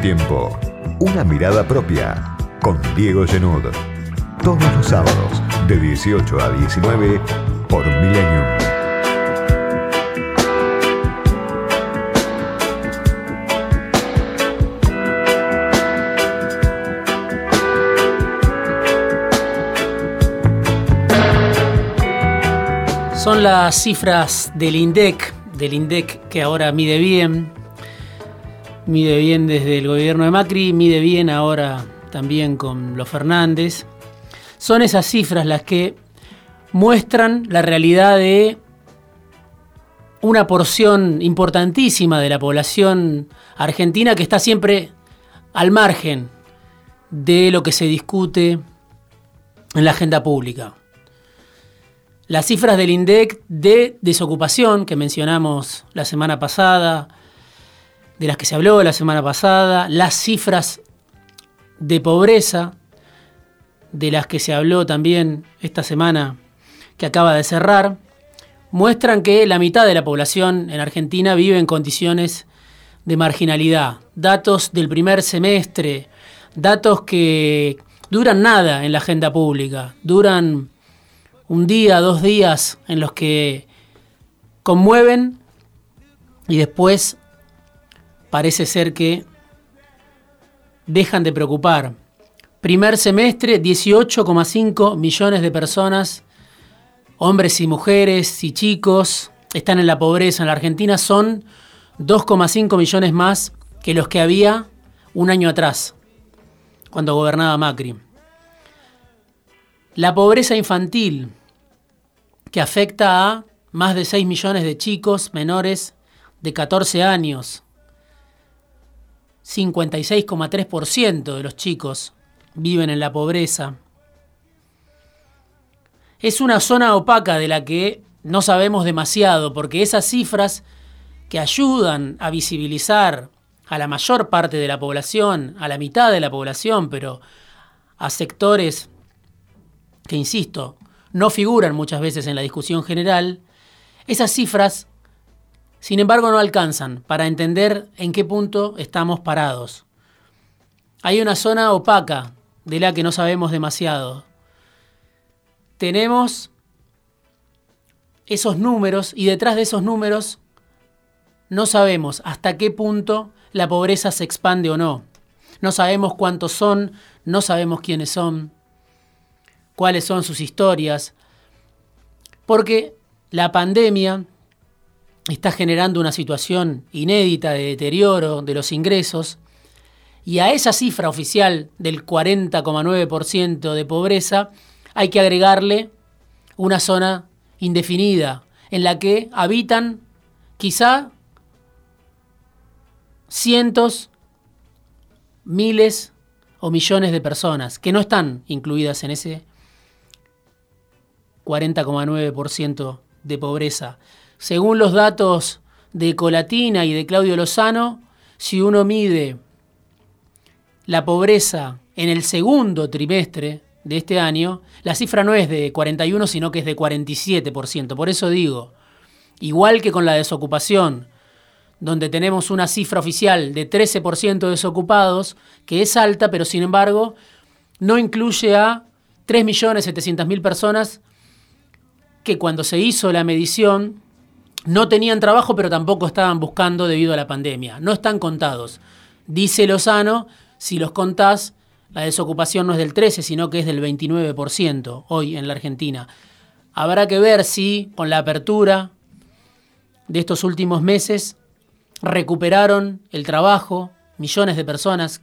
Tiempo. Una mirada propia con Diego Genud. Todos los sábados de 18 a 19 por Millennium. Son las cifras del INDEC, del INDEC que ahora mide bien, mide bien desde el gobierno de Macri, mide bien ahora también con los Fernández. Son esas cifras las que muestran la realidad de una porción importantísima de la población argentina que está siempre al margen de lo que se discute en la agenda pública. Las cifras del INDEC de desocupación que mencionamos la semana pasada, de las que se habló la semana pasada, las cifras de pobreza, de las que se habló también esta semana que acaba de cerrar, muestran que la mitad de la población en Argentina vive en condiciones de marginalidad. Datos del primer semestre, datos que duran nada en la agenda pública, duran un día, dos días en los que conmueven y después parece ser que dejan de preocupar. Primer semestre, 18,5 millones de personas, hombres y mujeres y chicos, están en la pobreza en la Argentina. Son 2,5 millones más que los que había un año atrás, cuando gobernaba Macri. La pobreza infantil, que afecta a más de 6 millones de chicos menores de 14 años. 56,3% de los chicos viven en la pobreza. Es una zona opaca de la que no sabemos demasiado, porque esas cifras que ayudan a visibilizar a la mayor parte de la población, a la mitad de la población, pero a sectores que, insisto, no figuran muchas veces en la discusión general, esas cifras, sin embargo, no alcanzan para entender en qué punto estamos parados. Hay una zona opaca de la que no sabemos demasiado. Tenemos esos números y detrás de esos números no sabemos hasta qué punto la pobreza se expande o no. No sabemos cuántos son, no sabemos quiénes son, cuáles son sus historias, porque la pandemia está generando una situación inédita de deterioro de los ingresos y a esa cifra oficial del 40,9% de pobreza hay que agregarle una zona indefinida en la que habitan quizá cientos, miles o millones de personas que no están incluidas en ese 40,9% de pobreza. Según los datos de Colatina y de Claudio Lozano, si uno mide la pobreza en el segundo trimestre de este año, la cifra no es de 41, sino que es de 47%. Por eso digo, igual que con la desocupación, donde tenemos una cifra oficial de 13% de desocupados, que es alta, pero sin embargo no incluye a 3.700.000 personas que cuando se hizo la medición no tenían trabajo, pero tampoco estaban buscando debido a la pandemia. No están contados. Dice Lozano, si los contás, la desocupación no es del 13, sino que es del 29% hoy en la Argentina. Habrá que ver si con la apertura de estos últimos meses recuperaron el trabajo, millones de personas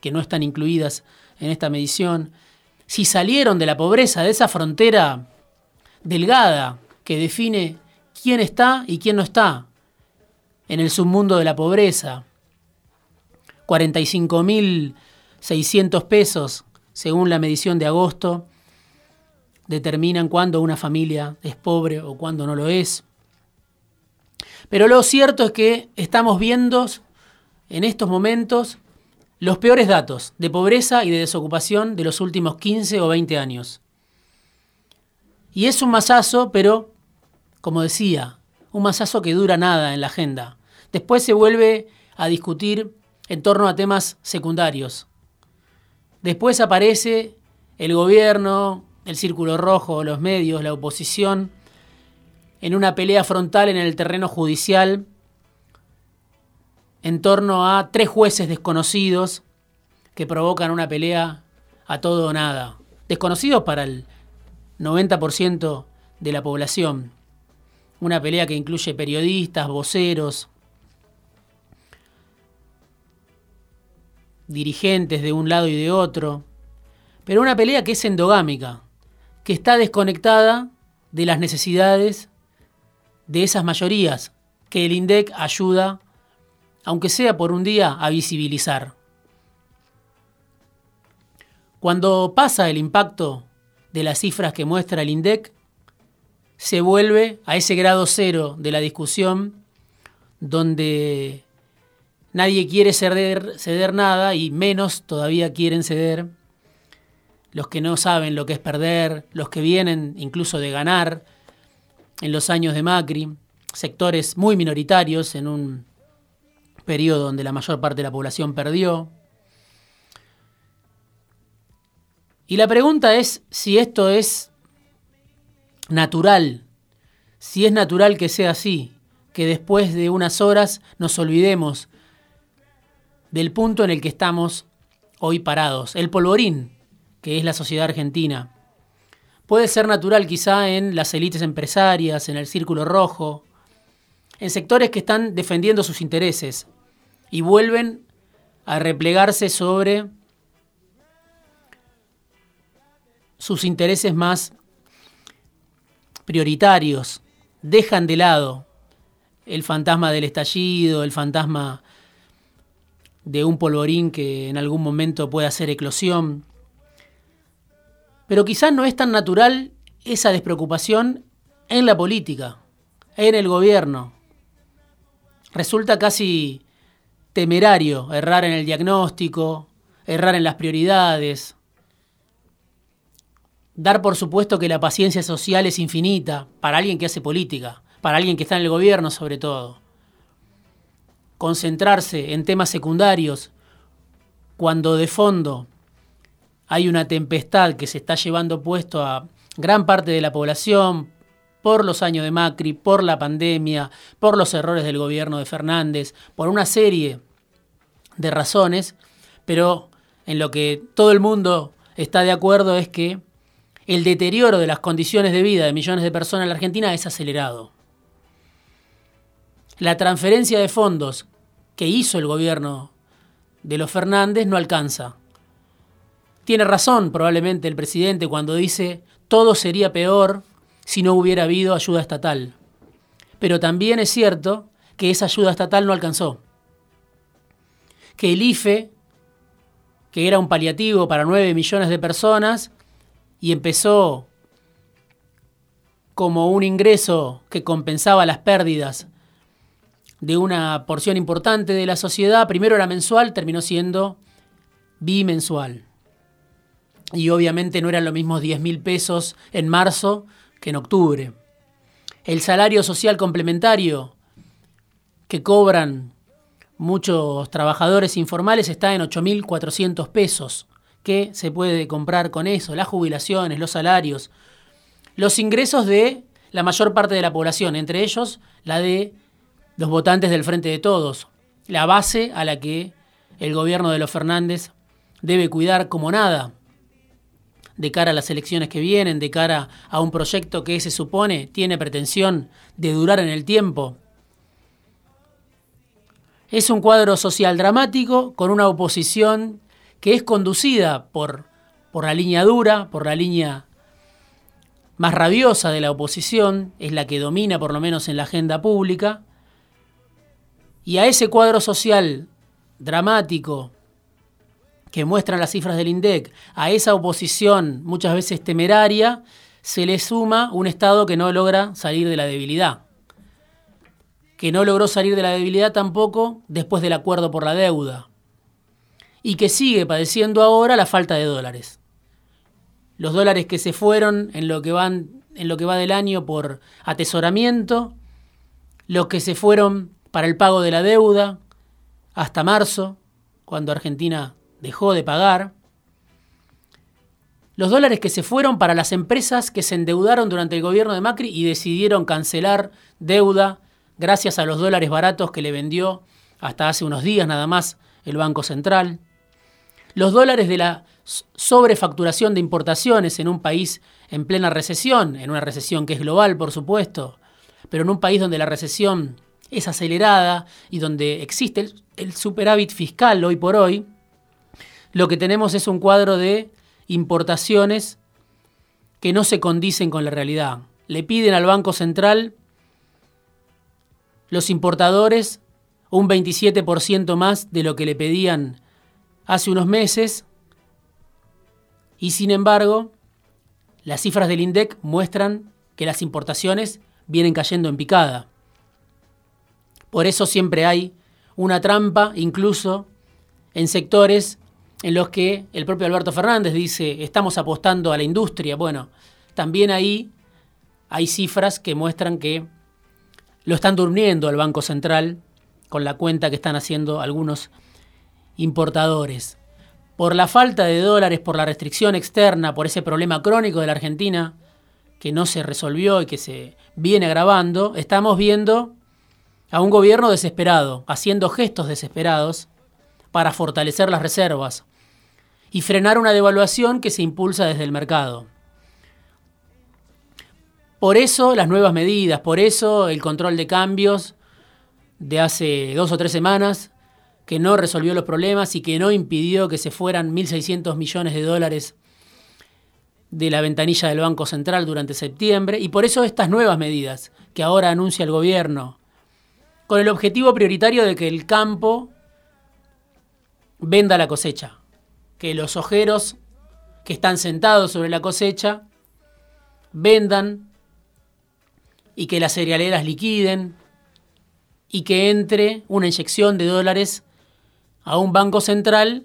que no están incluidas en esta medición, si salieron de la pobreza, de esa frontera delgada que define quién está y quién no está en el submundo de la pobreza. 45.600 pesos, según la medición de agosto, determinan cuándo una familia es pobre o cuándo no lo es. Pero lo cierto es que estamos viendo en estos momentos los peores datos de pobreza y de desocupación de los últimos 15 o 20 años. Y es un masazo, pero, como decía, un masazo que dura nada en la agenda. Después se vuelve a discutir en torno a temas secundarios. Después aparece el gobierno, el círculo rojo, los medios, la oposición, en una pelea frontal en el terreno judicial en torno a tres jueces desconocidos que provocan una pelea a todo o nada. Desconocidos para el 90% de la población. Una pelea que incluye periodistas, voceros, dirigentes de un lado y de otro, pero una pelea que es endogámica, que está desconectada de las necesidades de esas mayorías que el INDEC ayuda, aunque sea por un día, a visibilizar. Cuando pasa el impacto de las cifras que muestra el INDEC, se vuelve a ese grado cero de la discusión donde nadie quiere ceder, ceder nada y menos todavía quieren ceder los que no saben lo que es perder, los que vienen incluso de ganar en los años de Macri, sectores muy minoritarios en un periodo donde la mayor parte de la población perdió. Y la pregunta es si esto es natural, si es natural que sea así, que después de unas horas nos olvidemos del punto en el que estamos hoy parados, el polvorín, que es la sociedad argentina. Puede ser natural quizá en las élites empresarias, en el círculo rojo, en sectores que están defendiendo sus intereses y vuelven a replegarse sobre sus intereses más prioritarios, dejan de lado el fantasma del estallido, el fantasma de un polvorín que en algún momento puede hacer eclosión. Pero quizás no es tan natural esa despreocupación en la política, en el gobierno. Resulta casi temerario errar en el diagnóstico, errar en las prioridades, dar por supuesto que la paciencia social es infinita para alguien que hace política, para alguien que está en el gobierno sobre todo. Concentrarse en temas secundarios cuando de fondo hay una tempestad que se está llevando puesto a gran parte de la población por los años de Macri, por la pandemia, por los errores del gobierno de Fernández, por una serie de razones, pero en lo que todo el mundo está de acuerdo es que el deterioro de las condiciones de vida de millones de personas en la Argentina es acelerado la transferencia de fondos que hizo el gobierno de los Fernández no alcanza. Tiene razón probablemente el presidente cuando dice todo sería peor si no hubiera habido ayuda estatal. Pero también es cierto que esa ayuda estatal no alcanzó. Que el IFE, que era un paliativo para 9 millones de personas, y empezó como un ingreso que compensaba las pérdidas de una porción importante de la sociedad. Primero era mensual, terminó siendo bimensual. Y obviamente no eran los mismos 10 mil pesos en marzo que en octubre. El salario social complementario que cobran muchos trabajadores informales está en 8.400 pesos. ¿Qué se puede comprar con eso? Las jubilaciones, los salarios, los ingresos de la mayor parte de la población, entre ellos la de los votantes del Frente de Todos, la base a la que el gobierno de los Fernández debe cuidar como nada de cara a las elecciones que vienen, de cara a un proyecto que se supone tiene pretensión de durar en el tiempo. Es un cuadro social dramático con una oposición que es conducida por, por la línea dura, por la línea más rabiosa de la oposición, es la que domina por lo menos en la agenda pública, y a ese cuadro social dramático que muestran las cifras del INDEC, a esa oposición muchas veces temeraria, se le suma un Estado que no logra salir de la debilidad. Que no logró salir de la debilidad tampoco después del acuerdo por la deuda. Y que sigue padeciendo ahora la falta de dólares. Los dólares que se fueron en lo que, van, en lo que va del año por atesoramiento, los que se fueron para el pago de la deuda hasta marzo, cuando Argentina dejó de pagar, los dólares que se fueron para las empresas que se endeudaron durante el gobierno de Macri y decidieron cancelar deuda gracias a los dólares baratos que le vendió hasta hace unos días nada más el Banco Central. Los dólares de la sobrefacturación de importaciones en un país en plena recesión, en una recesión que es global, por supuesto, pero en un país donde la recesión es acelerada y donde existe el, superávit fiscal hoy por hoy, lo que tenemos es un cuadro de importaciones que no se condicen con la realidad. Le piden al Banco Central los importadores un 27% más de lo que le pedían hace unos meses y sin embargo las cifras del INDEC muestran que las importaciones vienen cayendo en picada. Por eso siempre hay una trampa incluso en sectores en los que el propio Alberto Fernández dice, estamos apostando a la industria. Bueno, también ahí hay cifras que muestran que lo están durmiendo al Banco Central con la cuenta que están haciendo algunos importadores. Por la falta de dólares, por la restricción externa, por ese problema crónico de la Argentina que no se resolvió y que se viene agravando, estamos viendo a un gobierno desesperado, haciendo gestos desesperados para fortalecer las reservas, y frenar una devaluación que se impulsa desde el mercado. Por eso las nuevas medidas, por eso el control de cambios de hace dos o tres semanas, que no resolvió los problemas y que no impidió que se fueran 1.600 millones de dólares de la ventanilla del Banco Central durante septiembre, y por eso estas nuevas medidas que ahora anuncia el gobierno, con el objetivo prioritario de que el campo venda la cosecha que los ojeros que están sentados sobre la cosecha vendan y que las cerealeras liquiden y que entre una inyección de dólares a un banco central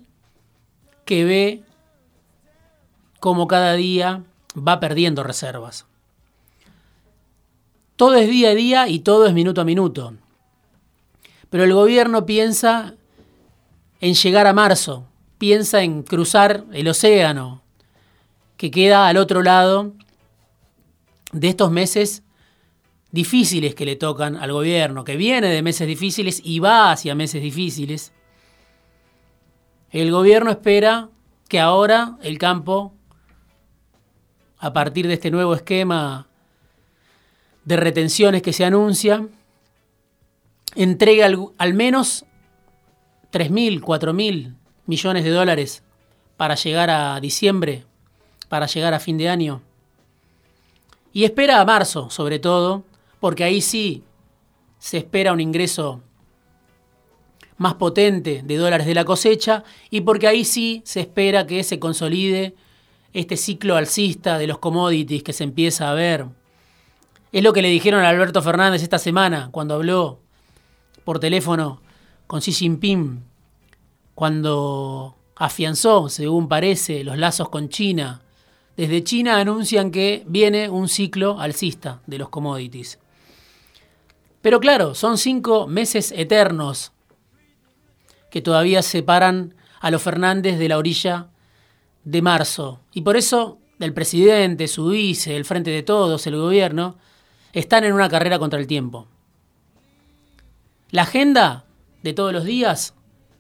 que ve cómo cada día va perdiendo reservas. Todo es día a día y todo es minuto a minuto. Pero el gobierno piensa en llegar a marzo, piensa en cruzar el océano que queda al otro lado de estos meses difíciles que le tocan al gobierno, que viene de meses difíciles y va hacia meses difíciles. El gobierno espera que ahora el campo, a partir de este nuevo esquema de retenciones que se anuncia, entregue al, al menos 3.000, 4.000 millones de dólares para llegar a diciembre, para llegar a fin de año. Y espera a marzo, sobre todo, porque ahí sí se espera un ingreso más potente de dólares de la cosecha y porque ahí sí se espera que se consolide este ciclo alcista de los commodities que se empieza a ver. Es lo que le dijeron a Alberto Fernández esta semana cuando habló por teléfono con Xi Jinping cuando afianzó, según parece, los lazos con China. Desde China anuncian que viene un ciclo alcista de los commodities. Pero claro, son cinco meses eternos que todavía separan a los Fernández de la orilla de marzo. Y por eso el presidente, su vice, el frente de todos, el gobierno, están en una carrera contra el tiempo. La agenda de todos los días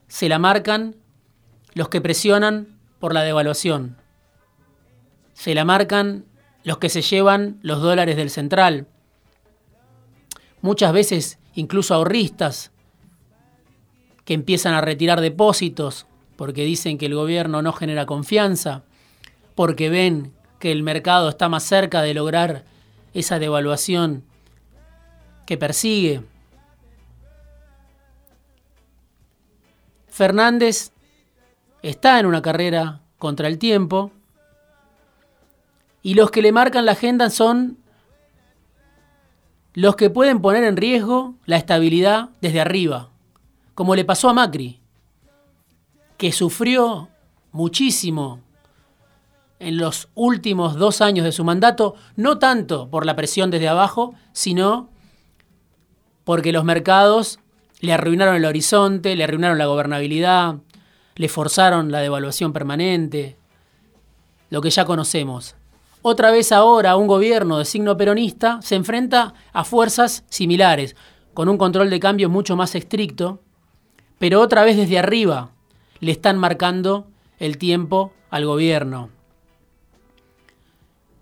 se la marcan los que presionan por la devaluación. Se la marcan los que se llevan los dólares del central. Muchas veces incluso ahorristas que empiezan a retirar depósitos porque dicen que el gobierno no genera confianza, porque ven que el mercado está más cerca de lograr esa devaluación que persigue. Fernández está en una carrera contra el tiempo y los que le marcan la agenda son los que pueden poner en riesgo la estabilidad desde arriba, como le pasó a Macri, que sufrió muchísimo en los últimos dos años de su mandato, no tanto por la presión desde abajo, sino porque los mercados le arruinaron el horizonte, le arruinaron la gobernabilidad, le forzaron la devaluación permanente, lo que ya conocemos. Otra vez ahora un gobierno de signo peronista se enfrenta a fuerzas similares, con un control de cambio mucho más estricto, pero otra vez desde arriba le están marcando el tiempo al gobierno.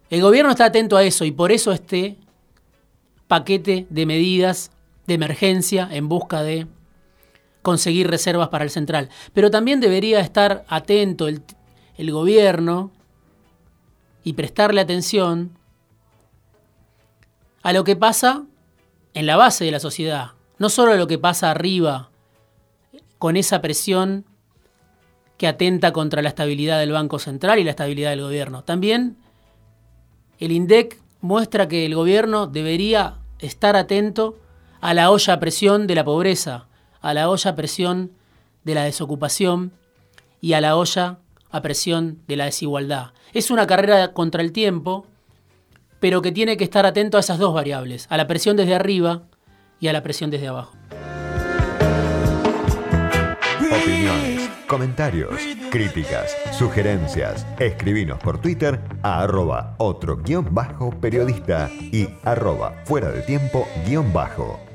El gobierno está atento a eso y por eso este paquete de medidas de emergencia en busca de conseguir reservas para el central. Pero también debería estar atento el, gobierno y prestarle atención a lo que pasa en la base de la sociedad, no solo a lo que pasa arriba con esa presión que atenta contra la estabilidad del Banco Central y la estabilidad del gobierno. También el INDEC muestra que el gobierno debería estar atento a la olla a presión de la pobreza, a la olla a presión de la desocupación y a la olla a presión de la desigualdad. Es una carrera contra el tiempo, pero que tiene que estar atento a esas dos variables, a la presión desde arriba y a la presión desde abajo. Opiniones, comentarios, críticas, sugerencias. Escribinos por Twitter a arroba otro guion bajo periodista y arroba fuera de tiempo guion bajo.